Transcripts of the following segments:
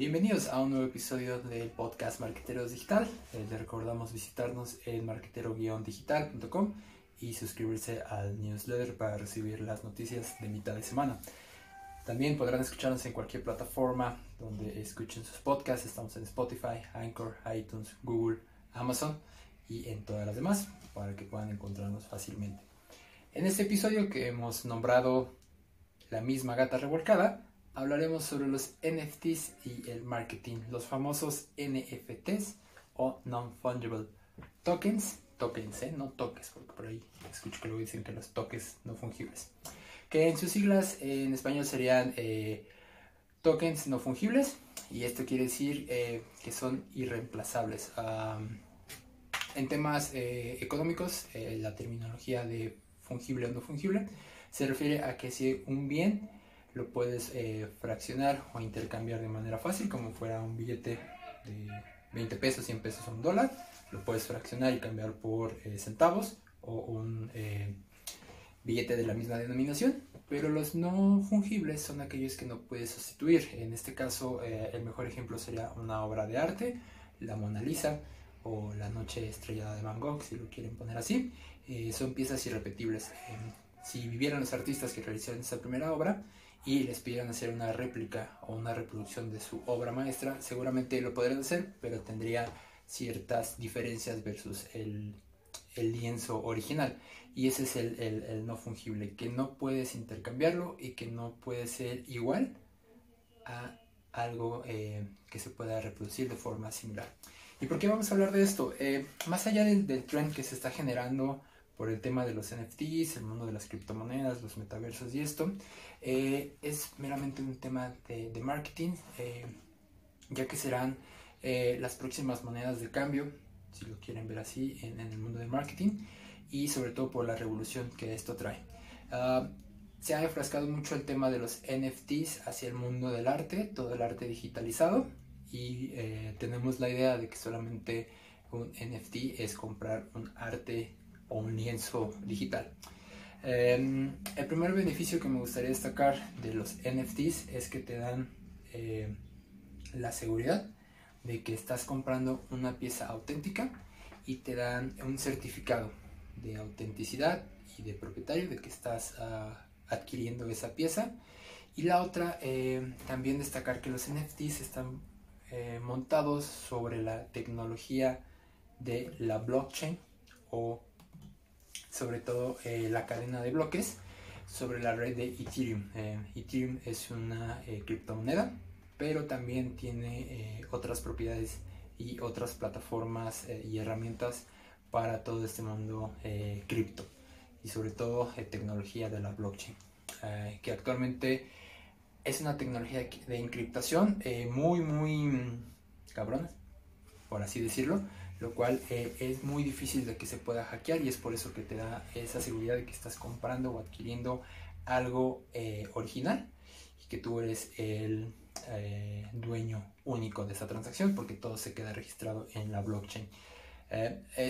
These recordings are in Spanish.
Bienvenidos a un nuevo episodio del podcast Marqueteros Digital. Eh, les recordamos visitarnos en marquetero-digital.com y suscribirse al newsletter para recibir las noticias de mitad de semana. También podrán escucharnos en cualquier plataforma donde escuchen sus podcasts. Estamos en Spotify, Anchor, iTunes, Google, Amazon y en todas las demás para que puedan encontrarnos fácilmente. En este episodio que hemos nombrado La misma gata revolcada, hablaremos sobre los NFTs y el marketing, los famosos NFTs o Non-Fungible Tokens, tokens, ¿eh? no toques, porque por ahí escucho que luego dicen que los toques no fungibles, que en sus siglas en español serían eh, tokens no fungibles y esto quiere decir eh, que son irreemplazables. en temas económicos, la terminología de fungible o no fungible se refiere a que si un bien lo puedes eh, fraccionar o intercambiar de manera fácil, como fuera un billete de 20 pesos, 100 pesos o un dólar, lo puedes fraccionar y cambiar por eh, centavos o un eh, billete de la misma denominación, pero los no fungibles son aquellos que no puedes sustituir. En este caso, el mejor ejemplo sería una obra de arte, la Mona Lisa o la Noche Estrellada de Van Gogh, si lo quieren poner así. son piezas irrepetibles. si vivieran los artistas que realizaron esa primera obra, y les pidieran hacer una réplica o una reproducción de su obra maestra, seguramente lo podrían hacer, pero tendría ciertas diferencias versus el, lienzo original. Y ese es el, no fungible, que no puedes intercambiarlo y que no puede ser igual a algo eh, que se pueda reproducir de forma similar. ¿Y por qué vamos a hablar de esto? Eh, más allá del, del trend que se está generando por el tema de los NFTs, el mundo de las criptomonedas, los metaversos y esto, eh, es meramente un tema de, marketing, eh, ya que serán eh, las próximas monedas de cambio, si lo quieren ver así, en, el mundo del marketing y sobre todo por la revolución que esto trae. Ah, se ha enfrascado mucho el tema de los NFTs hacia el mundo del arte, todo el arte digitalizado y tenemos la idea de que solamente un NFT es comprar un arte o un lienzo digital. Em, el primer beneficio que me gustaría destacar de los NFTs es que te dan eh, la seguridad de que estás comprando una pieza auténtica y te dan un certificado de autenticidad y de propietario de que estás ah, adquiriendo esa pieza. Y la otra, eh, también destacar que los NFTs están eh, montados sobre la tecnología de la blockchain o sobre todo eh, la cadena de bloques sobre la red de Ethereum. Eh, Ethereum es una eh, criptomoneda, pero también tiene otras propiedades y otras plataformas y herramientas para todo este mundo cripto y sobre todo tecnología de la blockchain, que actualmente es una tecnología de encriptación muy, muy mm, cabrona, por así decirlo, lo cual eh, es muy difícil de que se pueda hackear y es por eso que te da esa seguridad de que estás comprando o adquiriendo algo eh, original y que tú eres el eh, dueño único de esa transacción porque todo se queda registrado en la blockchain.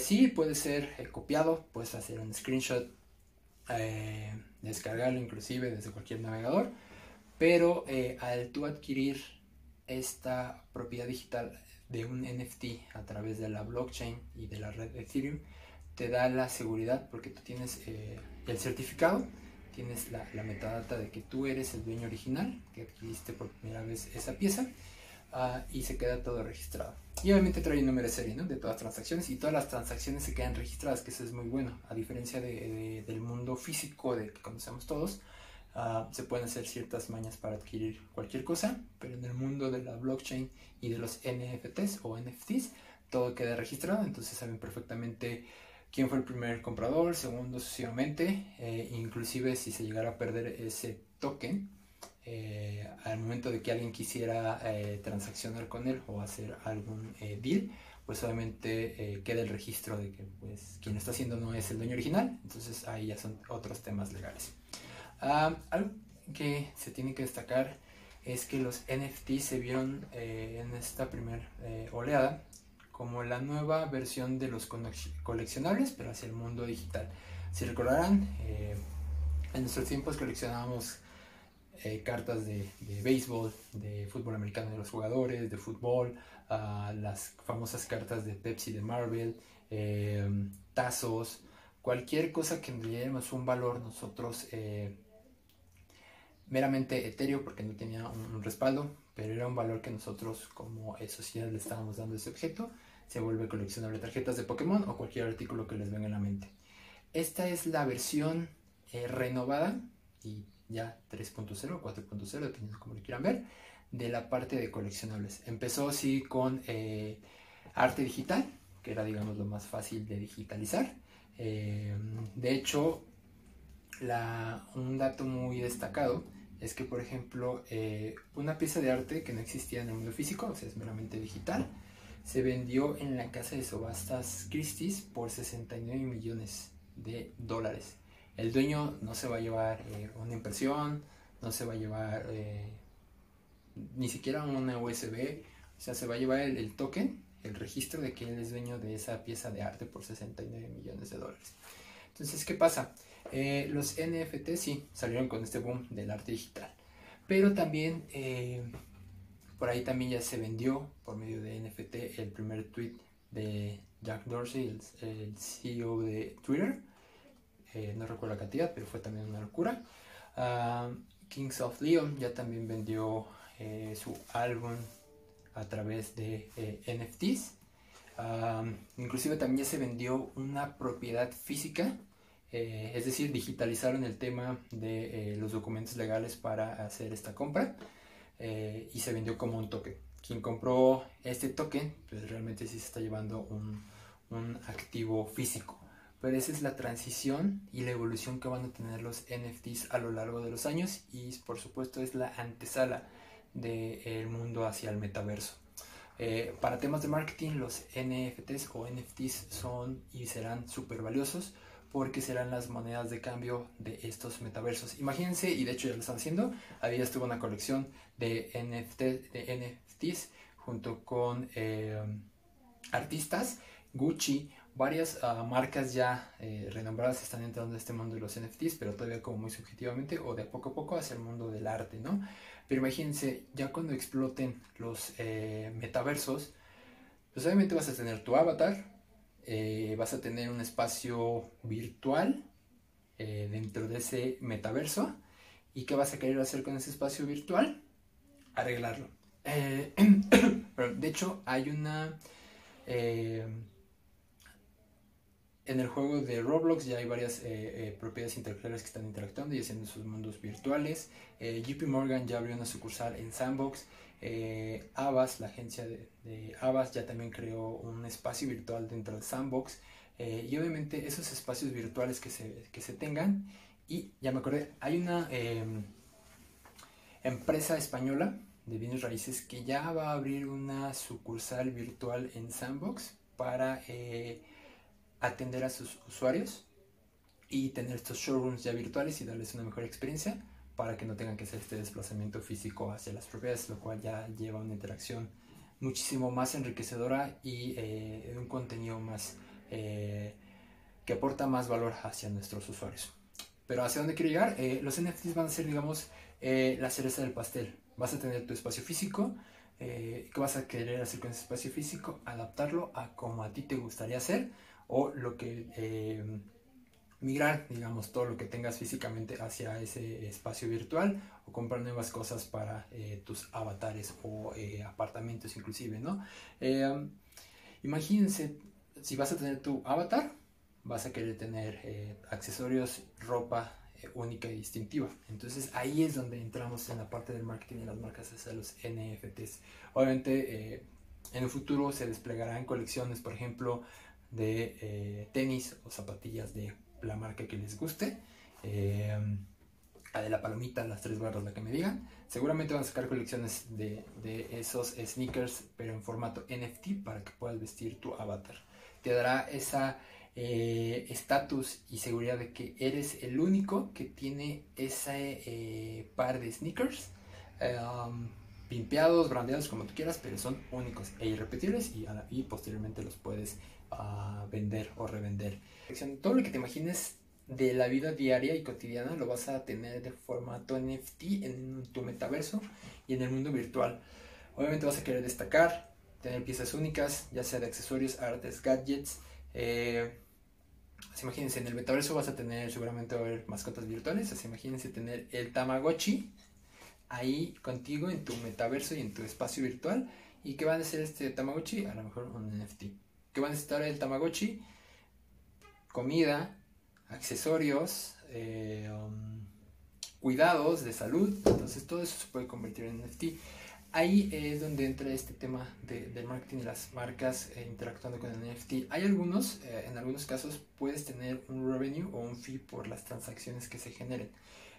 sí, puede ser copiado, puedes hacer un screenshot, descargarlo inclusive desde cualquier navegador, pero al tú adquirir esta propiedad digital de un NFT a través de la blockchain y de la red Ethereum te da la seguridad porque tú tienes eh, el certificado, tienes la, metadata de que tú eres el dueño original, que adquiriste por primera vez esa pieza ah, y se queda todo registrado. Y obviamente trae un número de serie de todas las transacciones y todas las transacciones se quedan registradas, que eso es muy bueno, a diferencia del mundo físico de que conocemos todos. Ah, se pueden hacer ciertas mañas para adquirir cualquier cosa, pero en el mundo de la blockchain y de los NFTs o NFTs, todo queda registrado, entonces saben perfectamente quién fue el primer comprador, segundo sucesivamente, eh, inclusive si se llegara a perder ese token, eh, al momento de que alguien quisiera eh, transaccionar con él o hacer algún deal, pues obviamente queda el registro de que pues, quien está haciendo no es el dueño original, entonces ahí ya son otros temas legales algo que se tiene que destacar es que los NFT se vieron eh, en esta primera eh, oleada como la nueva versión de los coleccionables, pero hacia el mundo digital. Si recordarán, eh, en nuestros tiempos coleccionábamos cartas de, béisbol, de fútbol americano de los jugadores, de fútbol, las famosas cartas de Pepsi de Marvel, tazos, cualquier cosa que le un valor nosotros meramente etéreo porque no tenía un, respaldo, pero era un valor que nosotros como sociedad le estábamos dando a ese objeto, se vuelve coleccionable tarjetas de Pokémon o cualquier artículo que les venga en la mente. Esta es la versión eh, renovada y ya 3.0 o 4.0, dependiendo de cómo lo quieran ver, de la parte de coleccionables. Empezó así con eh, arte digital, que era digamos lo más fácil de digitalizar. Eh, de hecho, un dato muy destacado es que, por ejemplo, eh, una pieza de arte que no existía en el mundo físico, o sea, es meramente digital, se vendió en la casa de subastas Christie's por 69 millones de dólares. El dueño no se va a llevar eh, una impresión, no se va a llevar eh, ni siquiera una USB, o sea, se va a llevar el, token, el registro de que él es dueño de esa pieza de arte por 69 millones de dólares. Entonces, ¿qué pasa? Eh, los NFT sí salieron con este boom del arte digital, pero también eh, por ahí también ya se vendió por medio de NFT el primer tweet de Jack Dorsey, el, CEO de Twitter. Eh, no recuerdo la cantidad, pero fue también una locura. Ah, Kings of Leon ya también vendió su álbum a través de NFTs. Ah, inclusive también se vendió una propiedad física eh, es decir, digitalizaron el tema de eh, los documentos legales para hacer esta compra eh, y se vendió como un token. Quien compró este token, pues realmente sí se está llevando un, un activo físico. Pero esa es la transición y la evolución que van a tener los NFTs a lo largo de los años y por supuesto es la antesala del mundo hacia el metaverso. para temas de marketing, los NFTs o NFTs son y serán súper valiosos porque serán las monedas de cambio de estos metaversos. Imagínense, y de hecho ya lo están haciendo, había estuvo una colección de, NFT, de NFTs junto con eh, artistas, Gucci, varias ah, marcas ya eh, renombradas están entrando en este mundo de los NFTs, pero todavía como muy subjetivamente o de poco a poco hacia el mundo del arte, ¿no? Pero imagínense, ya cuando exploten los eh, metaversos, pues obviamente vas a tener tu avatar, eh, vas a tener un espacio virtual eh, dentro de ese metaverso. ¿Y qué vas a querer hacer con ese espacio virtual? Arreglarlo. Eh, de hecho, hay una... en el juego de Roblox ya hay varias propiedades intelectuales que están interactuando y haciendo sus mundos virtuales. JP Morgan ya abrió una sucursal en Sandbox. Eh, la agencia de, de, ya también creó un espacio virtual dentro de Sandbox. Eh, y obviamente esos espacios virtuales que se, que se, tengan. Y ya me acordé, hay una em, empresa española de bienes raíces que ya va a abrir una sucursal virtual en Sandbox para eh, atender a sus usuarios y tener estos showrooms ya virtuales y darles una mejor experiencia para que no tengan que hacer este desplazamiento físico hacia las propiedades, lo cual ya lleva una interacción muchísimo más enriquecedora y eh, un contenido más eh, que aporta más valor hacia nuestros usuarios. Pero hacia dónde quiero llegar, eh, los NFTs van a ser, digamos, la cereza del pastel. Vas a tener tu espacio físico, ¿qué vas a querer hacer con ese espacio físico? Adaptarlo a como a ti te gustaría hacer o lo que migrar, digamos, todo lo que tengas físicamente hacia ese espacio virtual o comprar nuevas cosas para eh, tus avatares o eh, apartamentos inclusive, ¿no? Eh, imagínense, si vas a tener tu avatar, vas a querer tener accesorios, ropa única y distintiva. Entonces ahí es donde entramos en la parte del marketing y las marcas hacia los NFTs. Obviamente en el futuro se desplegarán colecciones, por ejemplo, de tenis o zapatillas de la marca que les guste. Eh, la de la palomita, las tres barras, la que me digan. Seguramente van a sacar colecciones de, esos sneakers, pero en formato NFT para que puedas vestir tu avatar. Te dará esa eh, estatus y seguridad de que eres el único que tiene ese eh, par de sneakers. Um, pimpeados, brandeados, como tú quieras, pero son únicos e irrepetibles y, y posteriormente los puedes a vender o revender. Todo lo que te imagines de la vida diaria y cotidiana lo vas a tener de formato NFT en tu metaverso y en el mundo virtual. Obviamente vas a querer destacar, tener piezas únicas, ya sea de accesorios, artes, gadgets. Eh, imagínense, en el metaverso vas a tener seguramente a haber mascotas virtuales. Así imagínense tener el Tamagotchi ahí contigo en tu metaverso y en tu espacio virtual. ¿Y qué va a ser este Tamagotchi? A lo mejor un NFT. ¿Qué va a necesitar el Tamagotchi? Comida, accesorios, eh, um, cuidados de salud. Entonces todo eso se puede convertir en NFT. Ahí es donde entra este tema del marketing y las marcas eh, interactuando con el NFT. Hay algunos, eh, en algunos casos puedes tener un revenue o un fee por las transacciones que se generen.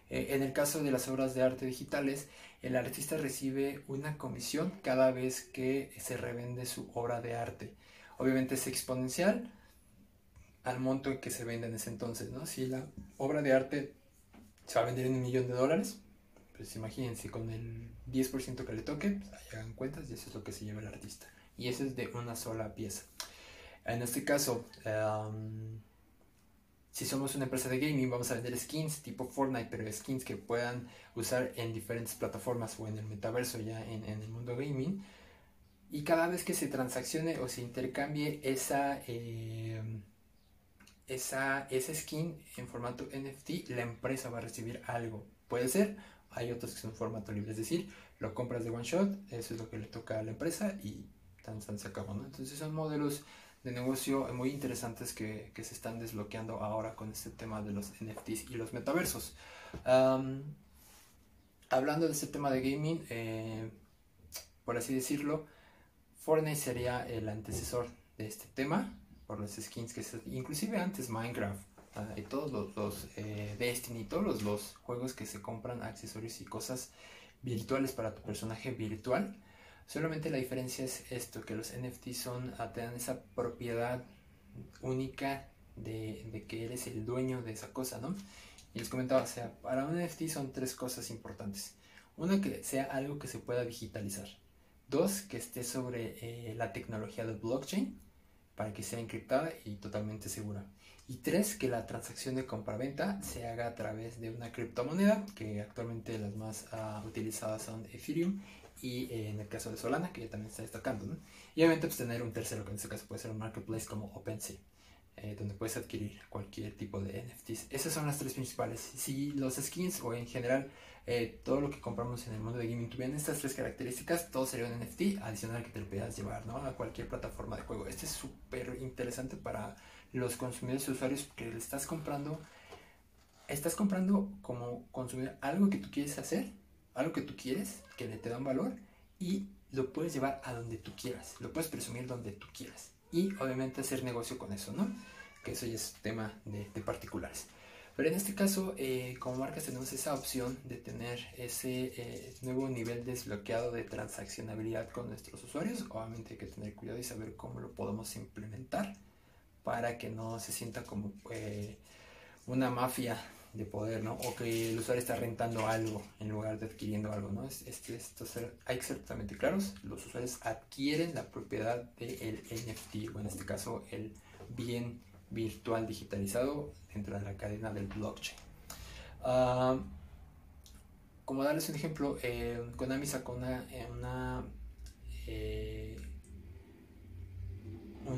en el caso de las obras de arte digitales, el artista recibe una comisión cada vez que se revende su obra de arte. Obviamente es exponencial, al monto en que se vende en ese entonces, ¿no? Si la obra de arte se va a vender en un millón de dólares, pues imagínense, con el 10% que le toque, pues hagan cuentas y eso es lo que se lleva el artista. Y eso es de una sola pieza. En este caso, si somos una empresa de gaming, vamos a vender skins tipo Fortnite, pero skins que puedan usar en diferentes plataformas o en el metaverso ya en, el mundo gaming. Y cada vez que se transaccione o se intercambie esa... Eh, esa, skin en formato NFT, la empresa va a recibir algo. Puede ser, hay otros que son formato libre, es decir, lo compras de one shot, eso es lo que le toca a la empresa y tan, tan se acabó. Entonces son modelos de negocio muy interesantes que, que, se están desbloqueando ahora con este tema de los NFTs y los metaversos. hablando de este tema de gaming, eh, por así decirlo, Fortnite sería el antecesor de este tema por los skins que se, inclusive antes Minecraft ah, y todos los, eh, Destiny, todos los, juegos que se compran accesorios y cosas virtuales para tu personaje virtual. Solamente la diferencia es esto, que los NFT son, ah, te dan esa propiedad única de, de, que eres el dueño de esa cosa, ¿no? Y les comentaba, o sea, para un NFT son tres cosas importantes. Una, que sea algo que se pueda digitalizar. Dos, que esté sobre eh, la tecnología del blockchain para que sea encriptada y totalmente segura. Y tres, que la transacción de compra-venta se haga a través de una criptomoneda, que actualmente las más uh, utilizadas son Ethereum y eh, en el caso de Solana, que ya también está destacando. Y obviamente pues, tener un tercero, que en este caso puede ser un marketplace como OpenSea. Eh, donde puedes adquirir cualquier tipo de NFTs. Esas son las tres principales. Si los skins o en general eh, todo lo que compramos en el mundo de gaming tuvieran estas tres características, todo sería un NFT adicional que te lo puedas llevar ¿no? a cualquier plataforma de juego. Este es súper interesante para los consumidores y usuarios porque le estás comprando, estás comprando como consumidor algo que tú quieres hacer, algo que tú quieres, que le te da un valor y lo puedes llevar a donde tú quieras, lo puedes presumir donde tú quieras y obviamente hacer negocio con eso, ¿no? Que eso ya es tema de, particulares. Pero en este caso, eh, como marcas tenemos esa opción de tener ese eh, nuevo nivel desbloqueado de transaccionabilidad con nuestros usuarios. Obviamente hay que tener cuidado y saber cómo lo podemos implementar para que no se sienta como eh, una mafia de poder, ¿no? O que el usuario está rentando algo en lugar de adquiriendo algo, ¿no? Es, esto hay que ser totalmente claros. Los usuarios adquieren la propiedad del NFT, o en este caso el bien virtual digitalizado dentro de la cadena del blockchain. Ah, como darles un ejemplo, eh, Konami sacó una, eh, una eh,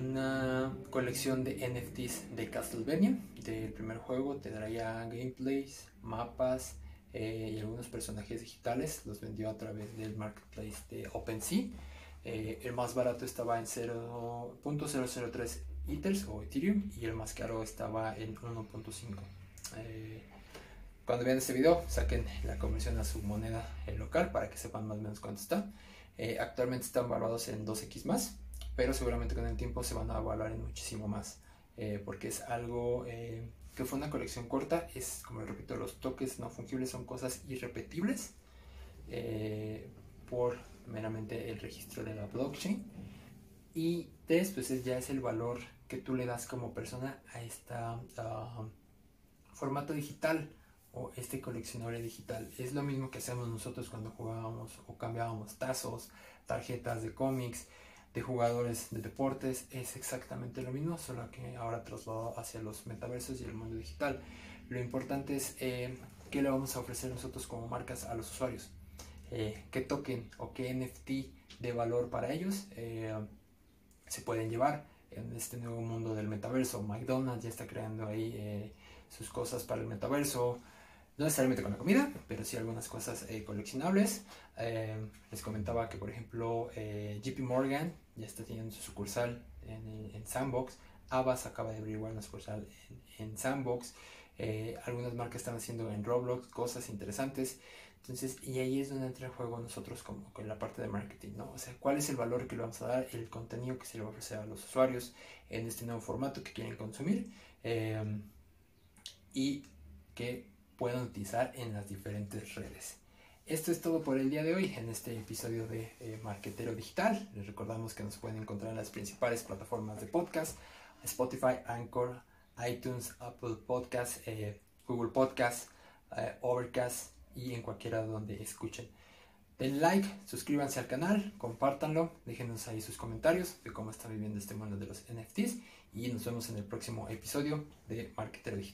una colección de NFTs de Castlevania. Del primer juego te daría gameplays, mapas eh, y algunos personajes digitales. Los vendió a través del marketplace de OpenSea. Eh, el más barato estaba en 0.003 Ethers o Ethereum y el más caro estaba en 1.5. Eh, cuando vean este video, saquen la conversión a su moneda local para que sepan más o menos cuánto está. actualmente están valorados en 2x más pero seguramente con el tiempo se van a evaluar en muchísimo más, eh, porque es algo eh, que fue una colección corta, es como repito, los toques no fungibles son cosas irrepetibles eh, por meramente el registro de la blockchain. Y después pues ya es el valor que tú le das como persona a este formato digital o este coleccionable digital. Es lo mismo que hacemos nosotros cuando jugábamos o cambiábamos tazos, tarjetas de cómics, de jugadores de deportes es exactamente lo mismo, solo que ahora trasladado hacia los metaversos y el mundo digital. Lo importante es eh, qué le vamos a ofrecer nosotros como marcas a los usuarios. Eh, qué token o qué NFT de valor para ellos eh, se pueden llevar en este nuevo mundo del metaverso. McDonald's ya está creando ahí sus cosas para el metaverso no necesariamente con la comida, pero sí algunas cosas eh, coleccionables. Eh, les comentaba que, por ejemplo, eh, JP Morgan ya está teniendo su sucursal en, Sandbox. Abbas acaba de abrir una sucursal en, Sandbox. algunas marcas están haciendo en Roblox cosas interesantes. Entonces, y ahí es donde entra en juego nosotros como con la parte de marketing, ¿no? O sea, cuál es el valor que le vamos a dar, el contenido que se le va a ofrecer a los usuarios en este nuevo formato que quieren consumir y que puedan utilizar en las diferentes redes. Esto es todo por el día de hoy en este episodio de eh, Marquetero Digital. Les recordamos que nos pueden encontrar en las principales plataformas de podcast, Spotify, Anchor, iTunes, Apple Podcasts, eh, Google Podcasts, eh, Overcast y en cualquiera donde escuchen. Den like, suscríbanse al canal, compártanlo, déjenos ahí sus comentarios de cómo están viviendo este mundo de los NFTs y nos vemos en el próximo episodio de Marquetero Digital.